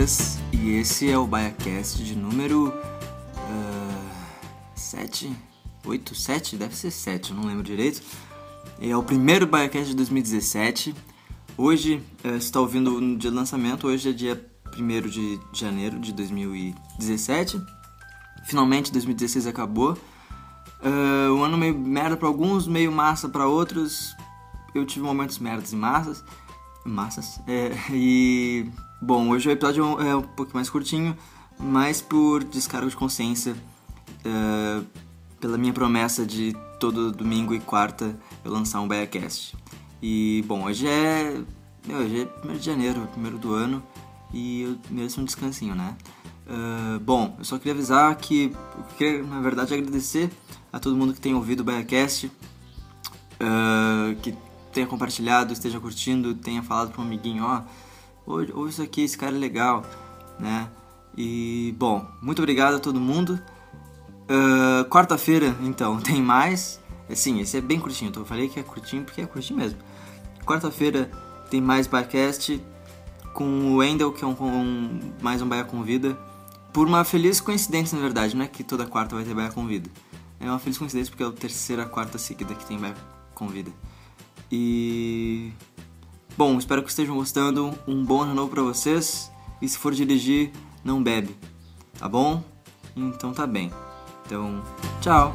esse é o BaiaCast de número 7, 8, 7? Deve ser 7, eu não lembro direito. É o primeiro BaiaCast de 2017. Hoje, uh, você está ouvindo no dia do lançamento, hoje é dia 1 de janeiro de 2017. Finalmente 2016 acabou. Uh, um ano meio merda para alguns, meio massa para outros. Eu tive momentos merdas e massas. Massas. É, e. Bom, hoje o episódio é um pouco mais curtinho, mas por descargo de consciência, uh, pela minha promessa de todo domingo e quarta eu lançar um BaiaCast. E, bom, hoje é. Hoje é 1 de janeiro, primeiro do ano, e eu mereço um descansinho, né? Uh, bom, eu só queria avisar que eu queria, na verdade, agradecer a todo mundo que tem ouvido o BaiaCast, uh, que tenha compartilhado, esteja curtindo, tenha falado para um amiguinho, ó, oh, ouve isso aqui, esse cara é legal, né? E, bom, muito obrigado a todo mundo. Uh, Quarta-feira, então, tem mais. Sim, esse é bem curtinho, então eu falei que é curtinho porque é curtinho mesmo. Quarta-feira tem mais Barcast com o Wendel, que é um, um, mais um Baia Convida. Por uma feliz coincidência, na verdade, não é que toda quarta vai ter Baia Convida. É uma feliz coincidência porque é a terceira, quarta seguida que tem Baia Convida. E. Bom, espero que estejam gostando. Um bom ano novo pra vocês. E se for dirigir, não bebe. Tá bom? Então tá bem. Então, tchau!